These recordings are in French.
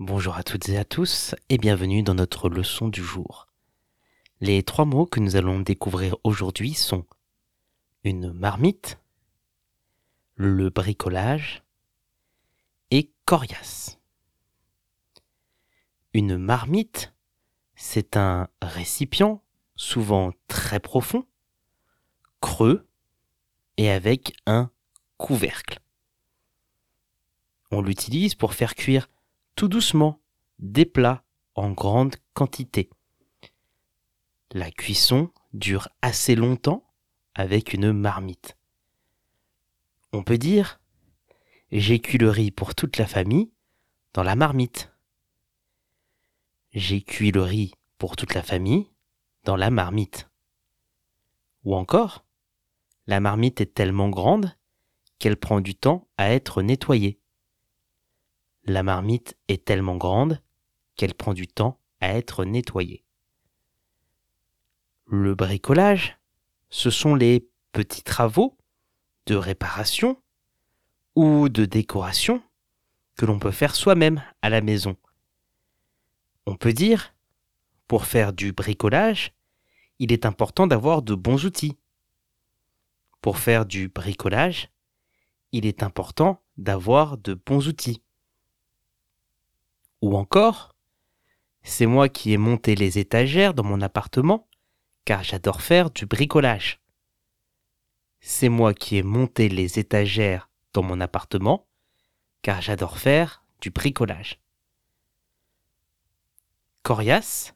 Bonjour à toutes et à tous et bienvenue dans notre leçon du jour. Les trois mots que nous allons découvrir aujourd'hui sont une marmite, le bricolage et coriace. Une marmite, c'est un récipient souvent très profond, creux et avec un couvercle. On l'utilise pour faire cuire tout doucement des plats en grande quantité. La cuisson dure assez longtemps avec une marmite. On peut dire j'ai cuit le riz pour toute la famille dans la marmite. J'ai cuit le riz pour toute la famille dans la marmite. Ou encore, la marmite est tellement grande qu'elle prend du temps à être nettoyée. La marmite est tellement grande qu'elle prend du temps à être nettoyée. Le bricolage, ce sont les petits travaux de réparation ou de décoration que l'on peut faire soi-même à la maison. On peut dire, pour faire du bricolage, il est important d'avoir de bons outils. Pour faire du bricolage, il est important d'avoir de bons outils. Ou encore, c'est moi qui ai monté les étagères dans mon appartement, car j'adore faire du bricolage. C'est moi qui ai monté les étagères dans mon appartement, car j'adore faire du bricolage. Coriace,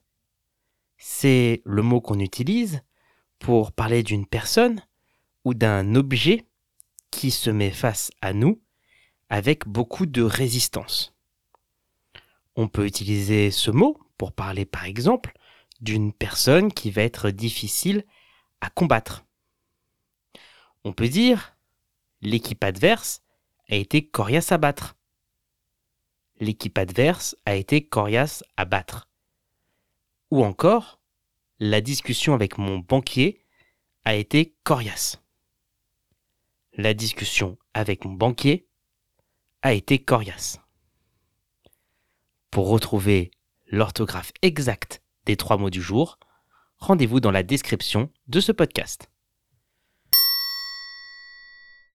c'est le mot qu'on utilise pour parler d'une personne ou d'un objet qui se met face à nous avec beaucoup de résistance. On peut utiliser ce mot pour parler par exemple d'une personne qui va être difficile à combattre. On peut dire l'équipe adverse a été coriace à battre. L'équipe adverse a été coriace à battre. Ou encore, la discussion avec mon banquier a été coriace. La discussion avec mon banquier a été coriace. Pour retrouver l'orthographe exacte des trois mots du jour, rendez-vous dans la description de ce podcast.